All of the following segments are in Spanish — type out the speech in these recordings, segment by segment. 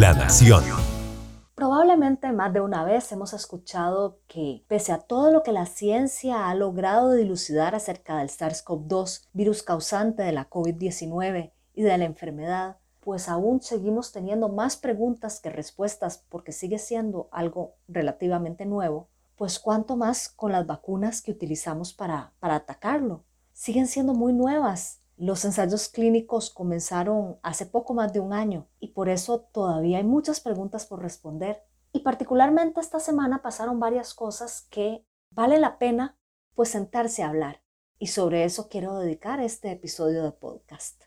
La Nación. Probablemente más de una vez hemos escuchado que, pese a todo lo que la ciencia ha logrado dilucidar acerca del SARS-CoV-2, virus causante de la COVID-19 y de la enfermedad, pues aún seguimos teniendo más preguntas que respuestas porque sigue siendo algo relativamente nuevo, pues cuánto más con las vacunas que utilizamos para, para atacarlo. Siguen siendo muy nuevas los ensayos clínicos comenzaron hace poco más de un año y por eso todavía hay muchas preguntas por responder. Y particularmente esta semana pasaron varias cosas que vale la pena pues sentarse a hablar. Y sobre eso quiero dedicar este episodio de podcast.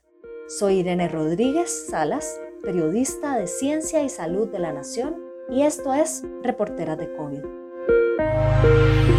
Soy Irene Rodríguez Salas, periodista de Ciencia y Salud de la Nación y esto es Reportera de COVID.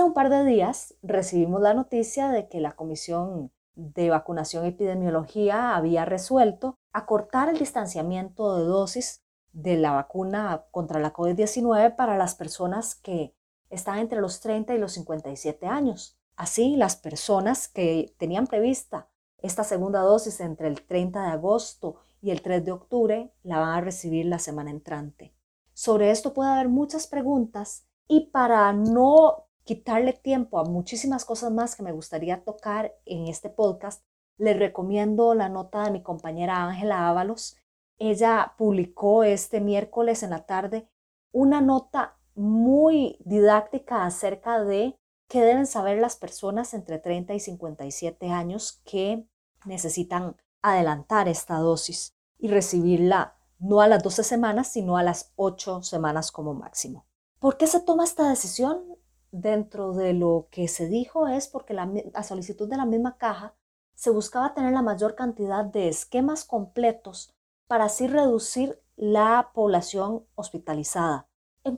Hace un par de días recibimos la noticia de que la Comisión de Vacunación y Epidemiología había resuelto acortar el distanciamiento de dosis de la vacuna contra la COVID-19 para las personas que están entre los 30 y los 57 años. Así, las personas que tenían prevista esta segunda dosis entre el 30 de agosto y el 3 de octubre la van a recibir la semana entrante. Sobre esto puede haber muchas preguntas y para no quitarle tiempo a muchísimas cosas más que me gustaría tocar en este podcast, les recomiendo la nota de mi compañera Ángela Ábalos. Ella publicó este miércoles en la tarde una nota muy didáctica acerca de qué deben saber las personas entre 30 y 57 años que necesitan adelantar esta dosis y recibirla no a las 12 semanas, sino a las 8 semanas como máximo. ¿Por qué se toma esta decisión? Dentro de lo que se dijo es porque la, a solicitud de la misma caja se buscaba tener la mayor cantidad de esquemas completos para así reducir la población hospitalizada,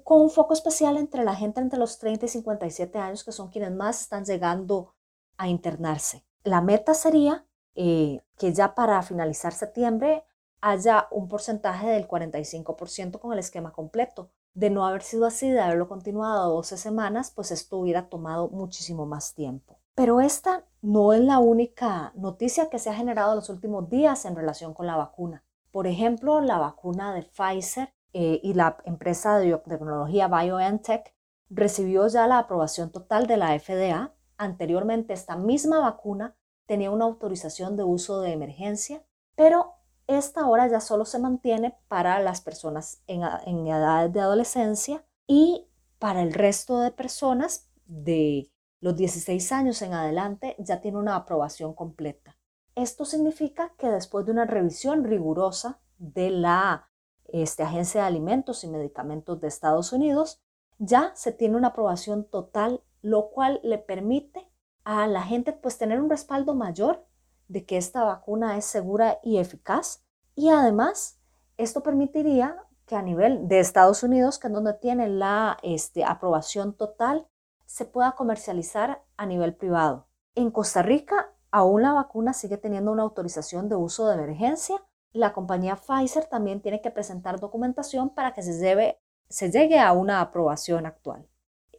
con un foco especial entre la gente entre los 30 y 57 años, que son quienes más están llegando a internarse. La meta sería eh, que ya para finalizar septiembre haya un porcentaje del 45% con el esquema completo, de no haber sido así, de haberlo continuado 12 semanas, pues esto hubiera tomado muchísimo más tiempo. Pero esta no es la única noticia que se ha generado en los últimos días en relación con la vacuna. Por ejemplo, la vacuna de Pfizer eh, y la empresa de biotecnología BioNTech recibió ya la aprobación total de la FDA. Anteriormente, esta misma vacuna tenía una autorización de uso de emergencia, pero esta hora ya solo se mantiene para las personas en, en edades de adolescencia y para el resto de personas de los 16 años en adelante ya tiene una aprobación completa. Esto significa que después de una revisión rigurosa de la este, Agencia de Alimentos y Medicamentos de Estados Unidos, ya se tiene una aprobación total, lo cual le permite a la gente pues tener un respaldo mayor de que esta vacuna es segura y eficaz. Y además, esto permitiría que a nivel de Estados Unidos, que es donde tiene la este, aprobación total, se pueda comercializar a nivel privado. En Costa Rica, aún la vacuna sigue teniendo una autorización de uso de emergencia. La compañía Pfizer también tiene que presentar documentación para que se, se llegue a una aprobación actual.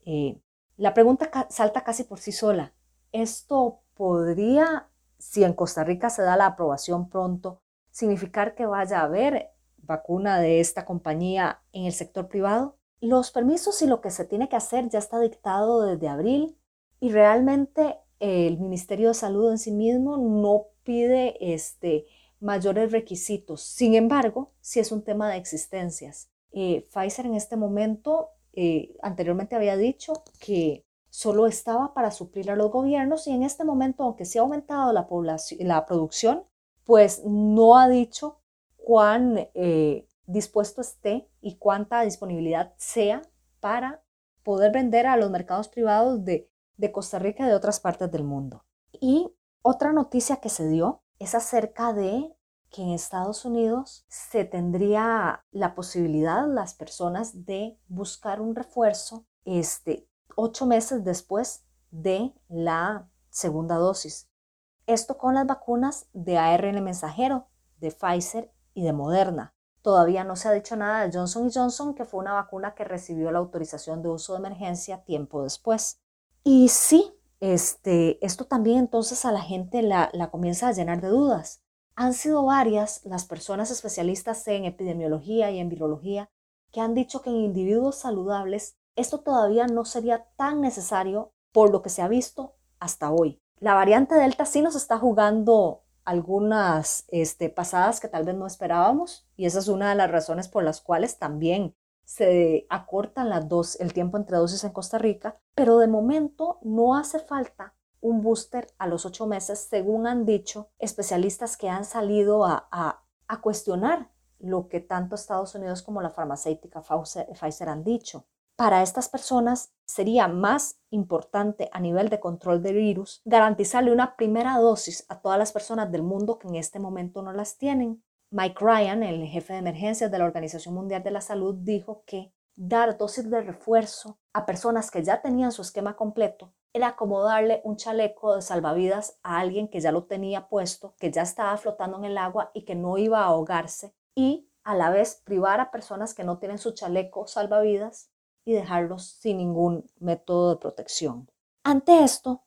Eh, la pregunta salta casi por sí sola. ¿Esto podría si en Costa Rica se da la aprobación pronto, significar que vaya a haber vacuna de esta compañía en el sector privado? Los permisos y lo que se tiene que hacer ya está dictado desde abril y realmente el Ministerio de Salud en sí mismo no pide este, mayores requisitos. Sin embargo, si es un tema de existencias. Eh, Pfizer en este momento, eh, anteriormente había dicho que solo estaba para suplir a los gobiernos y en este momento, aunque se ha aumentado la, producción, pues no ha dicho cuán eh, dispuesto esté y cuánta disponibilidad sea para poder vender a los mercados privados de, de Costa Rica y de otras partes del mundo. Y otra noticia que se dio es acerca de que en Estados Unidos se tendría la posibilidad las personas de buscar un refuerzo este, ocho meses después de la segunda dosis. Esto con las vacunas de ARN mensajero, de Pfizer y de Moderna. Todavía no se ha dicho nada de Johnson Johnson, que fue una vacuna que recibió la autorización de uso de emergencia tiempo después. Y sí, este, esto también entonces a la gente la, la comienza a llenar de dudas. Han sido varias las personas especialistas en epidemiología y en virología que han dicho que en individuos saludables esto todavía no sería tan necesario por lo que se ha visto hasta hoy. La variante Delta sí nos está jugando algunas este, pasadas que tal vez no esperábamos y esa es una de las razones por las cuales también se acortan las dos, el tiempo entre dosis en Costa Rica, pero de momento no hace falta un booster a los ocho meses, según han dicho especialistas que han salido a, a cuestionar lo que tanto Estados Unidos como la farmacéutica Pfizer han dicho. Para estas personas sería más importante a nivel de control del virus garantizarle una primera dosis a todas las personas del mundo que en este momento no las tienen. Mike Ryan, el jefe de emergencias de la Organización Mundial de la Salud, dijo que dar dosis de refuerzo a personas que ya tenían su esquema completo era como darle un chaleco de salvavidas a alguien que ya lo tenía puesto, que ya estaba flotando en el agua y que no iba a ahogarse y a la vez privar a personas que no tienen su chaleco salvavidas y dejarlos sin ningún método de protección. Ante esto,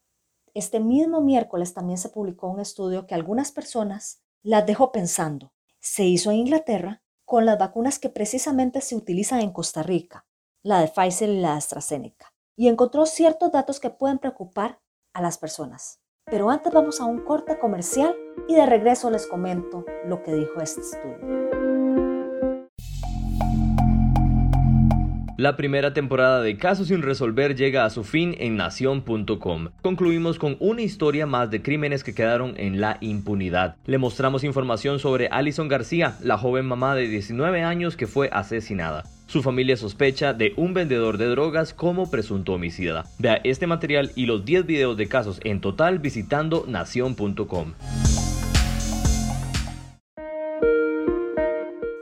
este mismo miércoles también se publicó un estudio que algunas personas las dejó pensando. Se hizo en Inglaterra con las vacunas que precisamente se utilizan en Costa Rica, la de Pfizer y la de AstraZeneca, y encontró ciertos datos que pueden preocupar a las personas. Pero antes vamos a un corte comercial y de regreso les comento lo que dijo este estudio. La primera temporada de Casos sin resolver llega a su fin en nación.com. Concluimos con una historia más de crímenes que quedaron en la impunidad. Le mostramos información sobre Alison García, la joven mamá de 19 años que fue asesinada. Su familia sospecha de un vendedor de drogas como presunto homicida. Vea este material y los 10 videos de casos en total visitando nación.com.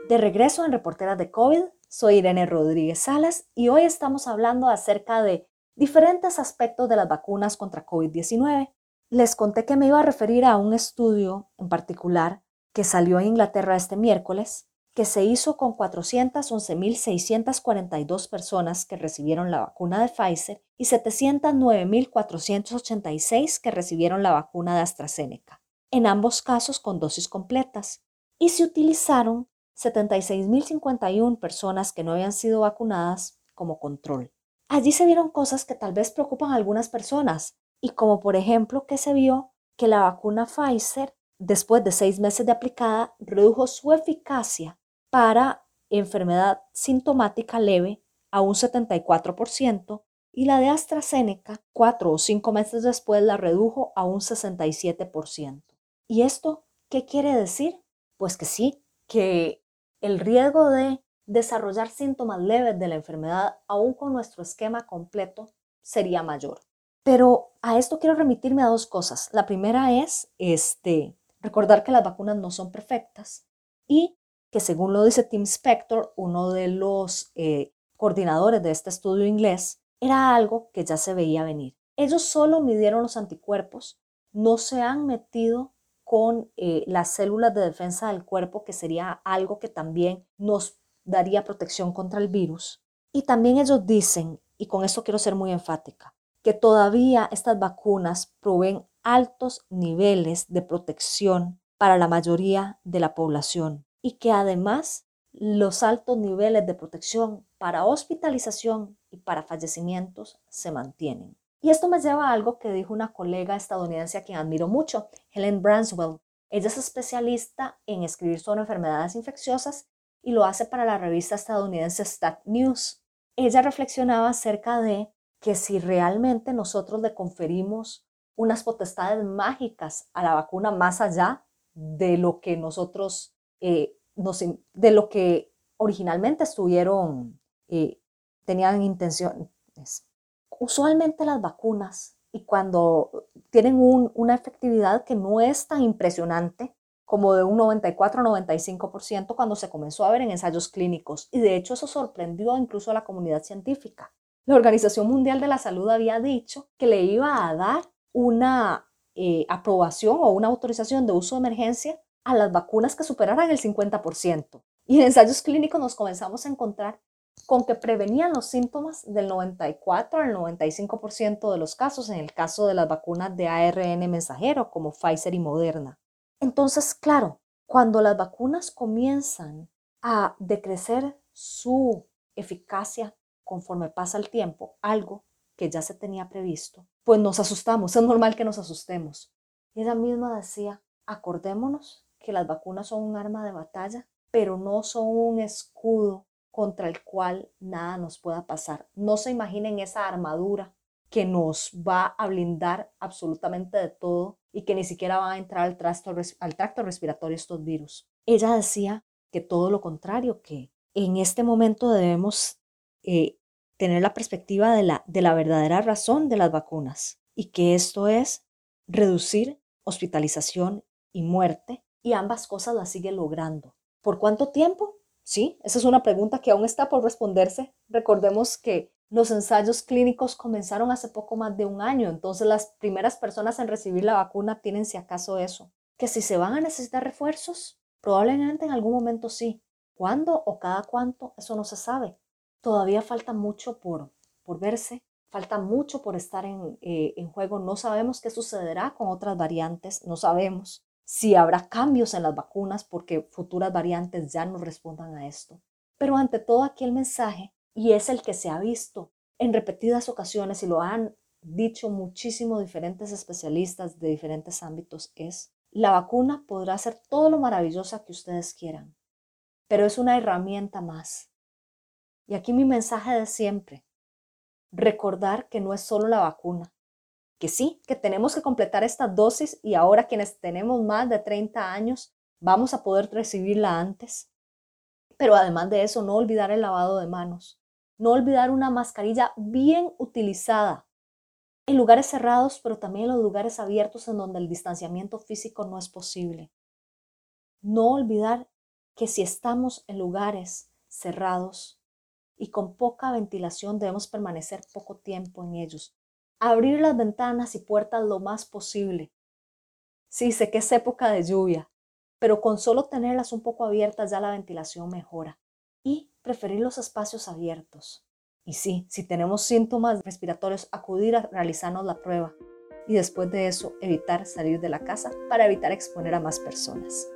De regreso en Reporteras de COVID, soy Irene Rodríguez Salas y hoy estamos hablando acerca de diferentes aspectos de las vacunas contra COVID-19. Les conté que me iba a referir a un estudio en particular que salió en Inglaterra este miércoles, que se hizo con 411.642 personas que recibieron la vacuna de Pfizer y 709.486 que recibieron la vacuna de AstraZeneca, en ambos casos con dosis completas, y se utilizaron 76.051 personas que no habían sido vacunadas como control. Allí se vieron cosas que tal vez preocupan a algunas personas y como por ejemplo que se vio que la vacuna Pfizer, después de seis meses de aplicada, redujo su eficacia para enfermedad sintomática leve a un 74% y la de AstraZeneca, cuatro o cinco meses después, la redujo a un 67%. ¿Y esto qué quiere decir? Pues que sí, que el riesgo de desarrollar síntomas leves de la enfermedad, aún con nuestro esquema completo, sería mayor. Pero a esto quiero remitirme a dos cosas. La primera es este, recordar que las vacunas no son perfectas y que según lo dice Tim Spector, uno de los eh, coordinadores de este estudio inglés, era algo que ya se veía venir. Ellos solo midieron los anticuerpos, no se han metido con eh, las células de defensa del cuerpo, que sería algo que también nos daría protección contra el virus. Y también ellos dicen, y con esto quiero ser muy enfática, que todavía estas vacunas proveen altos niveles de protección para la mayoría de la población y que además los altos niveles de protección para hospitalización y para fallecimientos se mantienen. Y esto me lleva a algo que dijo una colega estadounidense a quien admiro mucho, Helen Branswell. Ella es especialista en escribir sobre enfermedades infecciosas y lo hace para la revista estadounidense Stat News. Ella reflexionaba acerca de que si realmente nosotros le conferimos unas potestades mágicas a la vacuna más allá de lo que nosotros, eh, de lo que originalmente estuvieron, eh, tenían intención, usualmente las vacunas y cuando tienen una efectividad que no es tan impresionante como de un 94-95% cuando se comenzó a ver en ensayos clínicos. Y de hecho eso sorprendió incluso a la comunidad científica. La Organización Mundial de la Salud había dicho que le iba a dar una eh, aprobación o una autorización de uso de emergencia a las vacunas que superaran el 50%. Y en ensayos clínicos nos comenzamos a encontrar con que prevenían los síntomas del 94 al 95% de los casos en el caso de las vacunas de ARN mensajero como Pfizer y Moderna. Entonces, claro, cuando las vacunas comienzan a decrecer su eficacia conforme pasa el tiempo, algo que ya se tenía previsto, pues nos asustamos, es normal que nos asustemos. Y ella misma decía, acordémonos que las vacunas son un arma de batalla, pero no son un escudo contra el cual nada nos pueda pasar. No se imaginen esa armadura que nos va a blindar absolutamente de todo y que ni siquiera va a entrar al tracto, al tracto respiratorio estos virus. Ella decía que todo lo contrario, que en este momento debemos eh, tener la perspectiva de la, de la verdadera razón de las vacunas y que esto es reducir hospitalización y muerte y ambas cosas las sigue logrando. ¿Por cuánto tiempo? Sí, esa es una pregunta que aún está por responderse. Recordemos que los ensayos clínicos comenzaron hace poco más de un año, entonces las primeras personas en recibir la vacuna tienen si acaso eso. Que si se van a necesitar refuerzos, probablemente en algún momento sí. ¿Cuándo o cada cuánto? Eso no se sabe todavía falta mucho por, por verse, falta mucho por estar en, eh, en juego. No sabemos qué sucederá con otras variantes, no sabemos si habrá cambios en las vacunas porque futuras variantes ya no respondan a esto. Pero ante todo aquí el mensaje, y es el que se ha visto en repetidas ocasiones y lo han dicho muchísimos diferentes especialistas de diferentes ámbitos, es la vacuna podrá ser todo lo maravillosa que ustedes quieran, pero es una herramienta más y aquí mi mensaje de siempre, recordar que no es solo la vacuna, que sí, que tenemos que completar esta dosis y ahora quienes tenemos más de 30 años vamos a poder recibirla antes. Pero además de eso, no olvidar el lavado de manos, no olvidar una mascarilla bien utilizada en lugares cerrados, pero también en los lugares abiertos en donde el distanciamiento físico no es posible. No olvidar que si estamos en lugares cerrados, y con poca ventilación debemos permanecer poco tiempo en ellos. Abrir las ventanas y puertas lo más posible. Sí, sé que es época de lluvia, pero con solo tenerlas un poco abiertas ya la ventilación mejora. Y preferir los espacios abiertos. Y sí, si tenemos síntomas respiratorios, acudir a realizarnos la prueba. Y después de eso, evitar salir de la casa para evitar exponer a más personas.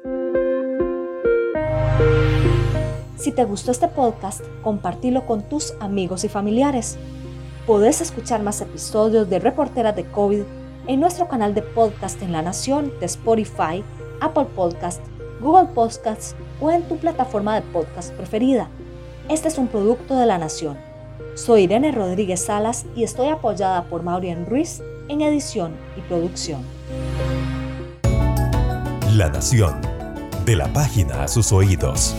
Si te gustó este podcast, compártelo con tus amigos y familiares. Podés escuchar más episodios de Reporteras de COVID en nuestro canal de podcast en La Nación de Spotify, Apple Podcast, Google Podcasts o en tu plataforma de podcast preferida. Este es un producto de La Nación. Soy Irene Rodríguez Salas y estoy apoyada por Maureen Ruiz en edición y producción. La Nación. De la página a sus oídos.